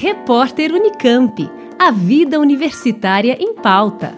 Repórter Unicamp. A vida universitária em pauta.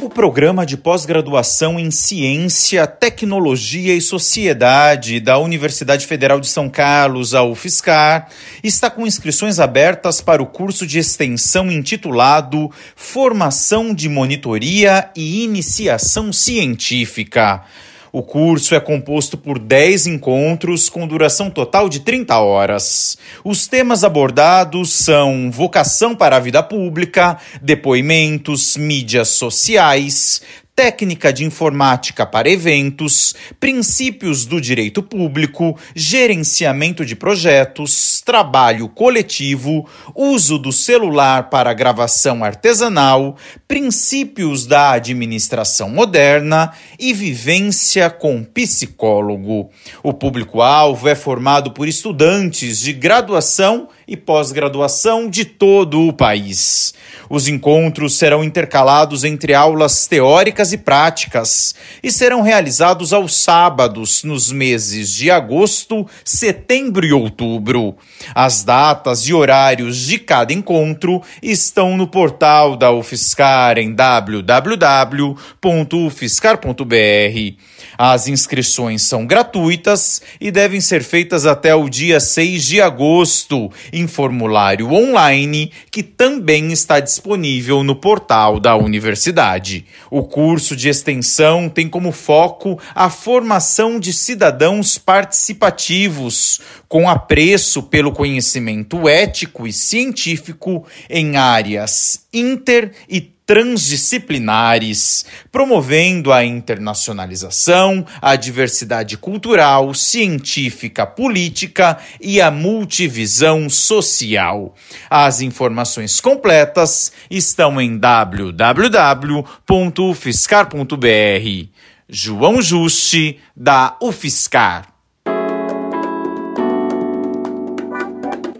O programa de pós-graduação em Ciência, Tecnologia e Sociedade da Universidade Federal de São Carlos, a UFSCar, está com inscrições abertas para o curso de extensão intitulado Formação de Monitoria e Iniciação Científica. O curso é composto por 10 encontros com duração total de 30 horas. Os temas abordados são vocação para a vida pública, depoimentos, mídias sociais, técnica de informática para eventos, princípios do direito público, gerenciamento de projetos, trabalho coletivo, uso do celular para gravação artesanal, princípios da administração moderna e vivência com psicólogo. O público-alvo é formado por estudantes de graduação e pós-graduação de todo o país. Os encontros serão intercalados entre aulas teóricas e práticas e serão realizados aos sábados nos meses de agosto, setembro e outubro. As datas e horários de cada encontro estão no portal da UFSCar em www.ufscar.br. As inscrições são gratuitas e devem ser feitas até o dia 6 de agosto em formulário online que também está disponível no portal da universidade. O curso de extensão tem como foco a formação de cidadãos participativos, com apreço pelo conhecimento ético e científico em áreas inter e transdisciplinares, promovendo a internacionalização, a diversidade cultural, científica, política e a multivisão social. As informações completas estão em www.ufscar.br. João Juste, da UFSCar.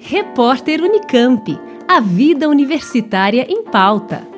Repórter Unicamp. A vida universitária em pauta.